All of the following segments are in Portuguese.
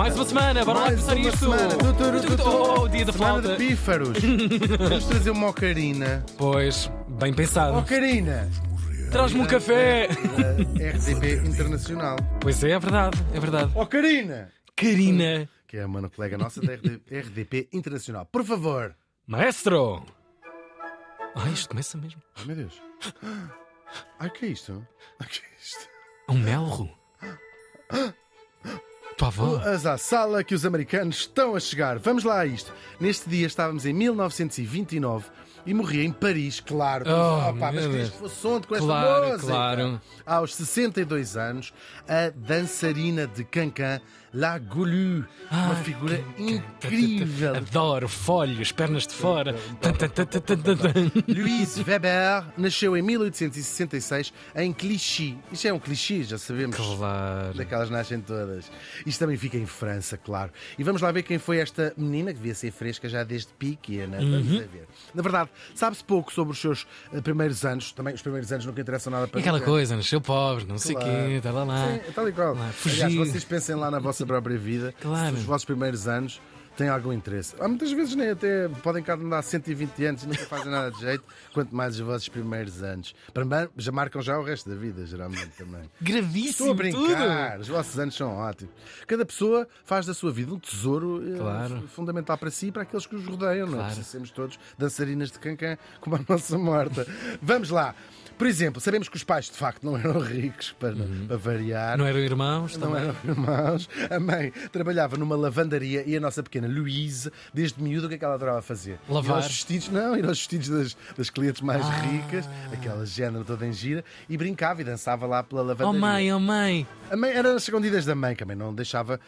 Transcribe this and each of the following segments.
Mais uma semana, bora lá Mais começar uma isto. semana. Tu, tu, tu, tu. Oh, dia da Semana flauta. de pífaros. Vamos trazer uma ocarina. Pois, bem pensado. Ocarina. Traz-me um café. Da RDP Internacional. Pois é, é verdade, é verdade. Ocarina. Karina, Que é uma colega nossa da RD RDP Internacional. Por favor. maestro. Ah, isto começa mesmo. Ai meu Deus. Ai, o que é isto? Ai, o que é isto? Um melro. Avó. As à sala que os americanos estão a chegar. Vamos lá a isto. Neste dia estávamos em 1929 e morria em Paris, claro. Oh, Opa, mas querias Deus. que fosse onde com esta Claro, música? claro. Aos 62 anos, a dançarina de Cancan, La Goulue, uma figura incrível. Adoro folhos, pernas de fora. Louise Weber nasceu em 1866 em Clichy. Isto é um clichê, já sabemos. Claro. Daquelas nascem todas. Isto também fica em França, claro. E vamos lá ver quem foi esta menina que devia ser fresca já desde pequena. Vamos Uhum. ver. Na verdade, sabe-se pouco sobre os seus eh, primeiros anos. Também os primeiros anos nunca interessam nada para E aquela coisa, nasceu pobre, não sei o Claro. quê, tá lá lá. Sim, tal e qual. Lá, Aliás, vocês pensem lá na vossa própria vida. Claro. Se os vossos primeiros anos têm algum interesse. Há muitas vezes nem até podem cá andar 120 anos e nunca fazem nada de jeito, quanto mais os vossos primeiros anos. Para mim, já marcam já o resto da vida, geralmente também. Gravíssimo Estou a tudo. brincar, os vossos anos são ótimos. Cada pessoa faz da sua vida um tesouro eh, Claro. fundamental para si e para aqueles que os rodeiam. Não é? Claro. Precisamos todos dançarinas de cancan como a nossa morta. Vamos lá. Por exemplo, sabemos que os pais de facto não eram ricos, para, para variar. Uhum. Não eram irmãos Não também? eram irmãos. A mãe trabalhava numa lavandaria e a nossa pequena Louise, desde miúdo, o que é que ela adorava fazer? Lavar. Ir aos vestidos, não, ir aos vestidos das, das clientes mais Ah. ricas, aquela género toda em gira, e brincava e dançava lá pela Oh lavandaria. mãe, oh mãe. A mãe era as escondidas da mãe, que a mãe não deixava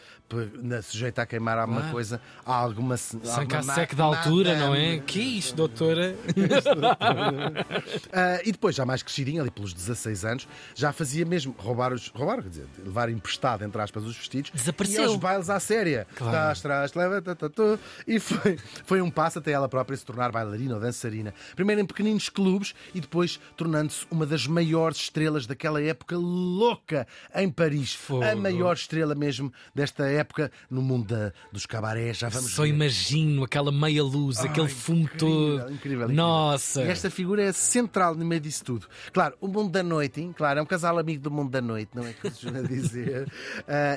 sujeita a queimar alguma Claro. coisa, a alguma. Sanca alguma seca de ma- altura, não é? Que isto, doutora? Ah, e depois, já mais crescidinho, ali pelos 16 anos, já fazia mesmo roubar os. roubar, quer dizer, levar emprestado, entre aspas, os vestidos. Desapareceu. E aos bailes à séria. Claro. Trás, trás, leva, tá, tá. E foi, foi um passo até ela própria se tornar bailarina ou dançarina. Primeiro em pequeninos clubes e depois tornando-se uma das maiores estrelas daquela época louca em Paris. Fogo. A maior estrela mesmo desta época no mundo da- dos cabarés. Já vamos Só ver. imagino aquela meia luz, aquele fumo Incrível, todo. incrível, incrível. Nossa. E esta figura é central no meio disso tudo. Claro, o mundo da noite, hein? claro, é um casal amigo do mundo da noite, não é que se costuma dizer.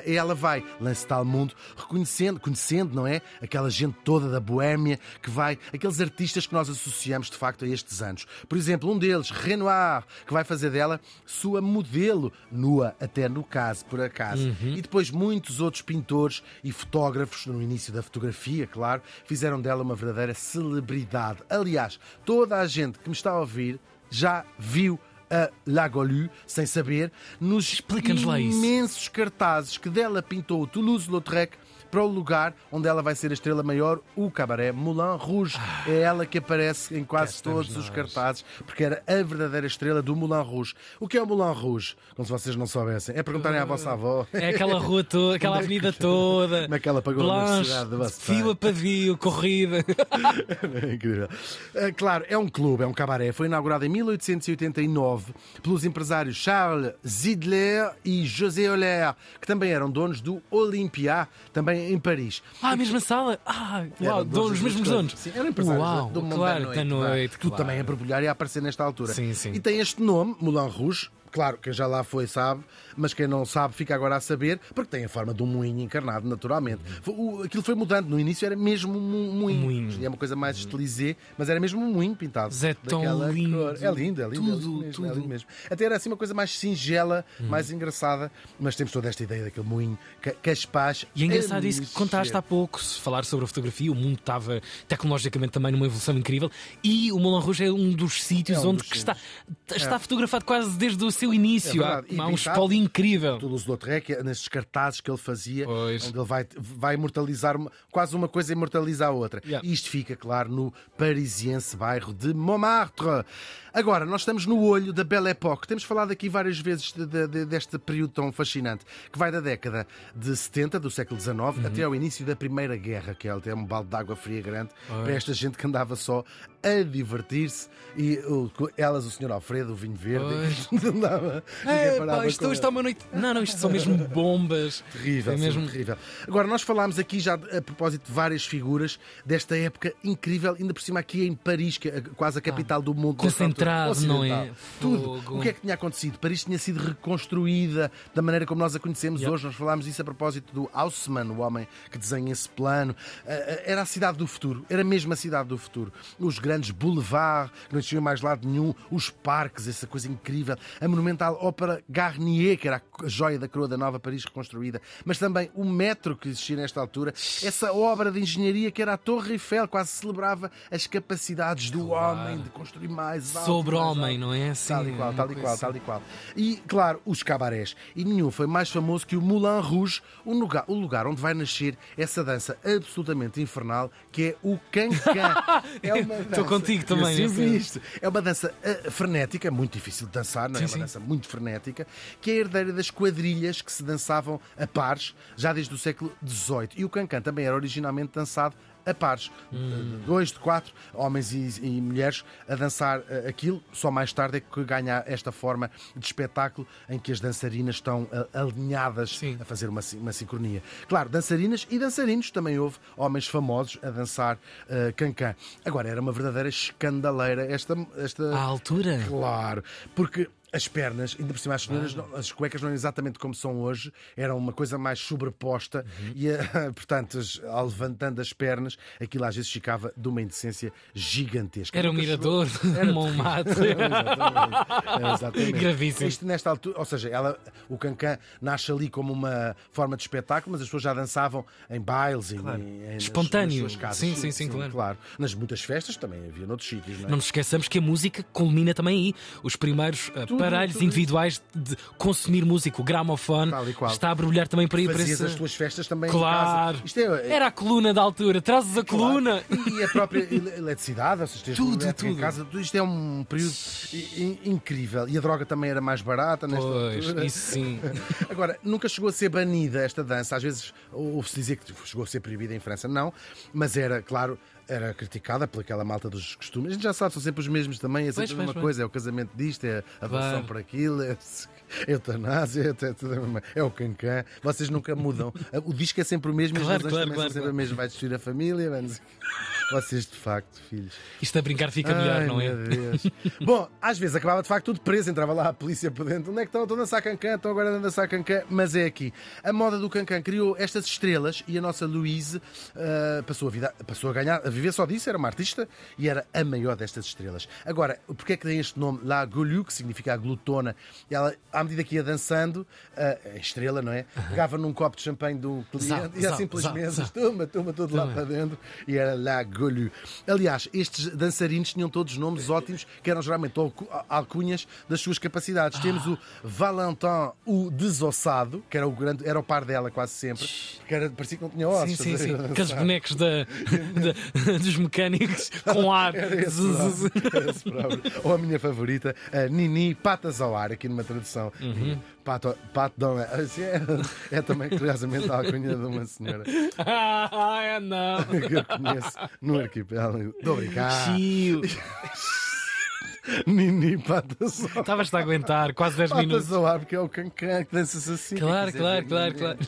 E ela vai lançar ao mundo, reconhecendo, conhecendo, não é? Aquela gente toda da boémia que vai, aqueles artistas que nós associamos de facto a estes anos. Por exemplo, um deles, Renoir, que vai fazer dela sua modelo, nua, até no caso, por acaso. E depois muitos outros pintores e fotógrafos, no início da fotografia, claro, fizeram dela uma verdadeira celebridade. Aliás, toda a gente que me está a ouvir já viu a Lagolu, sem saber, nos Explica-nos lá isso. imensos cartazes que dela pintou Toulouse-Lautrec para o lugar onde ela vai ser a estrela maior, o cabaré Moulin Rouge. É ela que aparece em quase todos os cartazes, porque era a verdadeira estrela do Moulin Rouge. O que é o Moulin Rouge? Como se vocês não soubessem. É perguntarem à vossa avó. É aquela rua toda, aquela avenida toda. como é que ela pagou a Blanche, universidade do vosso pai? Fio a pavio, corrida. É incrível. Ah, Claro, é um clube, é um cabaré. Foi inaugurado em 1889 pelos empresários Charles Zidler e José Euler, que também eram donos do Olympia, também em Paris. Ah, a mesma sala. Ah, uau, donos, os mesmos donos. Sim, eram empresários Uau, do mundo claro, da noite. da noite. vá. Tudo claro. também a borbulhar e a aparecer nesta altura. Sim, sim. E tem este nome, Moulin Rouge. Claro, quem já lá foi sabe, mas quem não sabe fica agora a saber, porque tem a forma de um moinho encarnado, naturalmente. O- Aquilo foi mudando. No início era mesmo um mo- moinho. moinho. É uma coisa mais estilizé, mas era mesmo um moinho pintado. Mas é tão lindo. cor. É lindo, é lindo. é Tudo, lindo mesmo, é tudo. lindo mesmo. Até era assim uma coisa mais singela, mais engraçada, mas temos toda esta ideia daquele moinho ca- caspaz. E é engraçado a isso que contaste há pouco, se falar sobre a fotografia, o mundo estava tecnologicamente também numa evolução incrível e o Moulin Rouge é um dos sítios É um onde dos está, está É. fotografado quase desde o seu início. É há há um espólio incrível. Toulouse-Lautrec, é nestes cartazes que ele fazia, Pois. onde ele vai, vai imortalizar uma- quase uma coisa imortaliza a outra. Yeah. Isto fica, claro, no parisiense bairro de Montmartre. Agora, nós estamos no olho da Belle Époque. Temos falado aqui várias vezes de- de- de- deste período tão fascinante, que vai da década de 70 do século XIX Uhum. até ao início da Primeira Guerra, que é até um balde de água fria grande para esta gente que andava só a divertir-se. E o- elas, o Sr. Alfredo, o vinho verde, dava. Ninguém É, pá, isto com está uma noite. Não, não, isto são mesmo bombas. Terrível, É sim, mesmo. terrível. Agora, nós falámos aqui já a propósito de várias figuras desta época incrível, ainda por cima aqui em Paris, que é quase a capital do mundo. Concentrado, não é? Tudo. Fogo. O que é que tinha acontecido? Paris tinha sido reconstruída da maneira como nós a conhecemos hoje. Nós falámos isso a propósito do Haussmann, o homem que desenha esse plano. Ah, ah, Era a cidade do futuro, era mesmo a cidade do futuro. Os grandes boulevards, que não existiam mais lado nenhum, os parques, essa coisa incrível, a monumental ópera Garnier, que era a joia da coroa da nova Paris reconstruída, mas também o metro que existia nesta altura, essa obra de engenharia que era a Torre Eiffel, quase celebrava as capacidades do Claro. homem de construir mais alto. Sobre mais homem, alto. não é? Sim, tal e qual, tal e qual, assim. tal e qual. E, claro, os cabarés. E nenhum foi mais famoso que o Moulin Rouge, o lugar, o lugar onde vai nascer essa dança absolutamente infernal que é o cancan. É uma Estou contigo também, Eu sempre vi isto. É uma dança ah, frenética, muito difícil de dançar, não é? Sim, uma sim. dança muito frenética, que é herdeira das quadrilhas que se dançavam a pares já desde o século XVIII. E o cancan também era originalmente dançado a pares, Hum. de dois, de quatro, homens e, e mulheres a dançar eh, aquilo. Só mais tarde é que ganha esta forma de espetáculo em que as dançarinas estão eh, alinhadas Sim. a fazer uma, uma sincronia. Claro, dançarinas e dançarinos, também houve homens famosos a dançar eh, cancan. Agora, era uma verdadeira escandaleira esta. esta... À altura. Claro, porque as pernas, ainda por cima as senhoras, não- as cuecas não eram exatamente como são hoje, eram uma coisa mais sobreposta Uhum. e, eh, portanto, as- ao levantando as pernas, aquilo às vezes ficava de uma indecência gigantesca. Era Nunca mirador, chegou- Era Montmartre. Exatamente. É, exatamente. Gravíssimo. Isto nesta altura, ou seja, ela, o cancan nasce ali como uma forma de espetáculo, mas as pessoas já dançavam em bailes, em, em- nas- Espontâneo. nas suas casas. Sim, sim, sim, claro. Nas muitas festas também havia noutros sítios, não é? Não nos esqueçamos que a música culmina também aí. Os primeiros Tudo, aparelhos tudo individuais de consumir música, o gramofone, está a brilhar também para aí para esse... as tuas festas também Claro. em casa. Isto é, Era a coluna da altura, trazes a coluna. E a própria ele- eletricidade, ou seja, Tudo, elétrica em tudo. casa, tudo isto é um período incrível. E a droga também era mais barata nesta Pois, altura. isso sim. Agora, nunca chegou a ser banida esta dança. Às vezes ouve-se dizer que chegou a ser proibida em França, não, mas era, claro. Era criticada pelaquela malta dos costumes. A gente já sabe, são sempre os mesmos também. É sempre Pois, a mesma coisa. É o casamento disto, é a Claro. por aquilo, é a eutanásia, é, mesma- é o cancan. Vocês nunca mudam. O disco é sempre o mesmo e as Claro, claro, também claro, são sempre claro. a mesma. Vai destruir a família. vai Vocês, de facto, filhos. Isto a brincar fica melhor, Ai, não é? Bom, às vezes acabava de facto tudo preso, entrava lá a polícia por dentro. Onde é que estão? Estão a dançar cancan, estão agora a dançar cancan, mas é aqui. A moda do cancan criou estas estrelas e a nossa Louise ah, passou, a vida, passou a ganhar, a viver só disso, era uma artista e era a maior destas estrelas. Agora, porquê é que tem este nome La Golu, que significa a glutona? Ela, à medida que ia dançando, ah, a estrela, não é? Pegava num copo de champanhe do cliente Zau, e ia zau, simplesmente, toma, toma tudo lá para dentro e era La Golu. Aliás, estes dançarinos tinham todos nomes ótimos, que eram geralmente alcu- alcunhas das suas capacidades. Temos o Valentin, o desossado, que era o, grande, era o par dela quase sempre, que era, parecia que não tinha ossos. Sim, sim, sim. Aqueles bonecos da, da- dos mecânicos com ar. Era esse, próprio, era esse próprio. Ou a minha favorita, a Nini Patas ao Ar, aqui numa tradução. Uhum. Pato, pato Dom- assim, é, é também, curiosamente, a alcunha de uma senhora Ah, não. que eu conheço no arquipélago. A brincar. Tio. Nini Patas ao Ar. Estavas-te a aguentar quase 10 minutos. Patas ao ar, porque é o cancan que dança-se assim. Claro, Quer claro, dizer, claro, claro.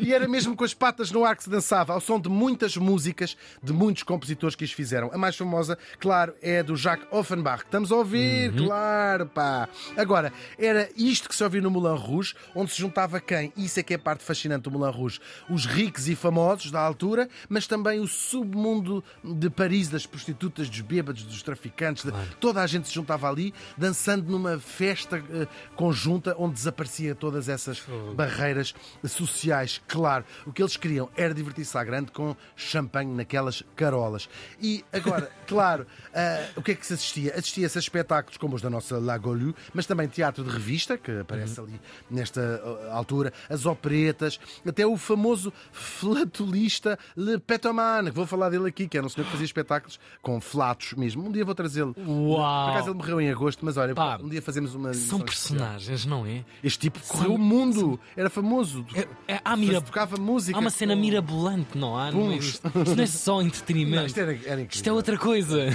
E era mesmo com as patas no ar que se dançava, ao som de muitas músicas de muitos compositores que as fizeram. A mais famosa, claro, é a do Jacques Offenbach. Estamos a ouvir, Uhum. claro, pá. Agora, era isto que se ouvia no Moulin Rouge, onde se juntava quem? Isso é que é a parte fascinante do Moulin Rouge. Os ricos e famosos da altura, mas também o submundo de Paris, das prostitutas, dos bêbados, dos traficantes. de- Toda a gente se juntava ali, dançando numa festa eh, conjunta onde desaparecia todas essas barreiras sociais. Claro, o que eles queriam era divertir-se à grande com champanhe naquelas carolas. E agora, claro, ah, o que é que se assistia? Assistia-se a espetáculos como os da nossa Lagolu, mas também teatro de revista, que aparece ali nesta ah, altura, as operetas, até o famoso flatulista Le Petoman, que vou falar dele aqui, que era um senhor que fazia espetáculos com flatos mesmo. Um dia vou trazê-lo. Por acaso Uau. ele morreu em agosto, mas olha, Pá, um dia fazemos uma. São edição especial. personagens, não é? Este tipo correu o mundo, era famoso. É, É, há, mira... tocava música. há uma cena com- mirabolante, não há? Não é isto. Isto não é só entretenimento. Não, isto era, era. Isto é outra coisa.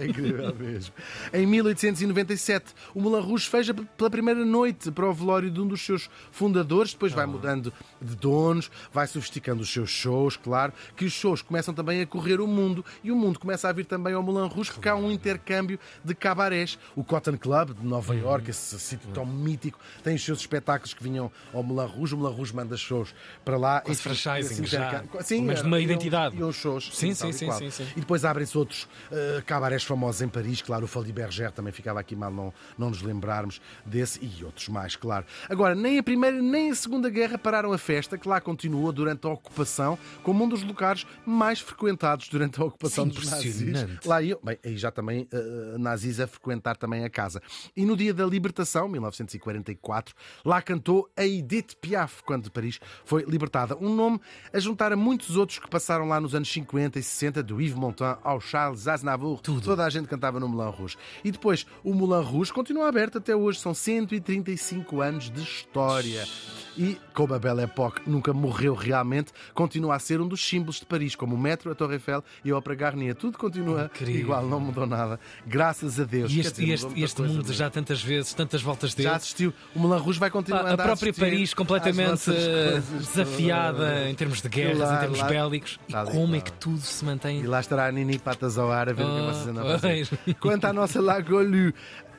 É incrível mesmo. Em 1897, o Moulin Rouge fecha pela primeira noite para o velório de um dos seus fundadores, depois Ah. vai mudando de donos, vai sofisticando os seus shows, claro, que os shows começam também a correr o mundo e o mundo começa a vir também ao Moulin Rouge porque há um intercâmbio de cabarés. O Cotton Club de Nova Uhum. York, esse sítio tão mítico, tem os seus espetáculos que vinham ao Moulin Rouge. O Moulin Rouge manda shows para lá. Quase Enfim, franchising esse já. Sim, Mas de era- uma iam- identidade. iam shows. Sim, tal sim, e sim, qual. sim, sim. E depois abrem-se outros uh, cabarés famosos em Paris, claro, o Folies Bergère também ficava aqui mal não, não nos lembrarmos desse e outros mais, claro. Agora, nem a Primeira nem a Segunda Guerra pararam a festa, que lá continuou durante a ocupação, como um dos locais mais frequentados durante a ocupação Sim, dos nazis. Lá iam, bem, aí já também uh, nazis a frequentar também a casa. E no dia da libertação, 1944, lá cantou a Edith Piaf, quando Paris foi libertada. Um nome a juntar a muitos outros que passaram lá nos anos 50 e 60, do Yves Montand ao Charles Aznavour. Tudo. Toda a gente cantava no Moulin Rouge. E depois, o Moulin Rouge continua aberto até hoje. São 135 anos de história. E, como a Belle Époque nunca morreu realmente, continua a ser um dos símbolos de Paris, como o metro, a Torre Eiffel e a Ópera Garnier. Tudo continua Incrível. igual, não mudou nada. Graças a Deus. E este, dizer, este, este mundo mas- já tantas vezes, tantas voltas dele. já assistiu. O Moulin Rouge vai continuar a andar própria assistir Paris completamente desafiada todas. em termos de guerras, Lá, em termos lá- bélicos. E e como é que tudo se mantém. E lá estará a Nini Patas ao ar a ver o que Ah, vocês andam a fazer. Quanto à nossa Lagolu,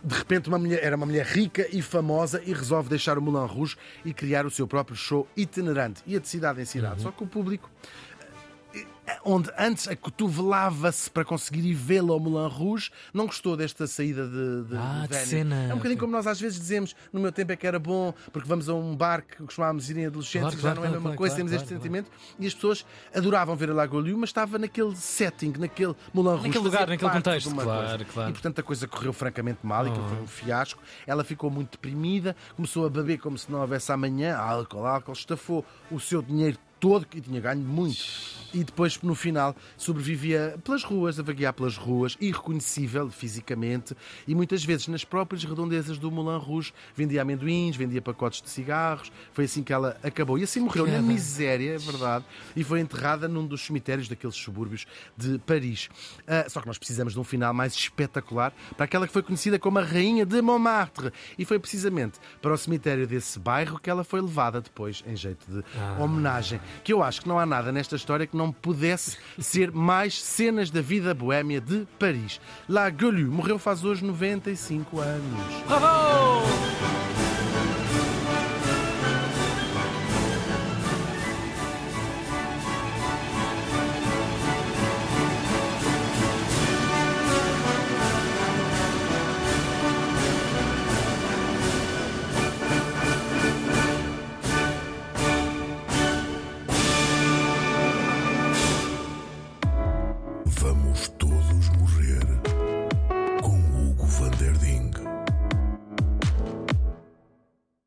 de repente uma mulher, era uma mulher rica e famosa e resolve deixar o Moulin Rouge e criar o seu próprio show itinerante. Ia de cidade em Uhum. cidade. Só que o público onde antes acotovelava-se para conseguir ir vê-lo ao Moulin Rouge, não gostou desta saída de, de, Ah, de cena. É um bocadinho como nós às vezes dizemos, no meu tempo é que era bom, porque vamos a um bar que costumávamos ir em adolescentes Claro, e já claro, não é a mesma claro, coisa, temos este sentimento. E as pessoas adoravam ver a Lagoliu, mas estava naquele setting, naquele Moulin Rouge. Naquele lugar, naquele contexto, claro, coisa. claro. E portanto a coisa correu francamente mal, e aquilo foi um fiasco. Ela ficou muito deprimida, começou a beber como se não houvesse amanhã, álcool, álcool, estafou o seu dinheiro todo, que tinha ganho muito. E depois, no final, sobrevivia pelas ruas, a vaguear pelas ruas, irreconhecível fisicamente, e muitas vezes nas próprias redondezas do Moulin Rouge vendia amendoins, vendia pacotes de cigarros. Foi assim que ela acabou. E assim morreu na miséria, é verdade, e foi enterrada num dos cemitérios daqueles subúrbios de Paris. Ah, só que nós precisamos de um final mais espetacular para aquela que foi conhecida como a Rainha de Montmartre. E foi precisamente para o cemitério desse bairro que ela foi levada depois, em jeito de homenagem. Que eu acho que não há nada nesta história que não pudesse ser mais cenas da vida boémia de Paris. La Gueulu morreu faz hoje 95 anos. Bravo!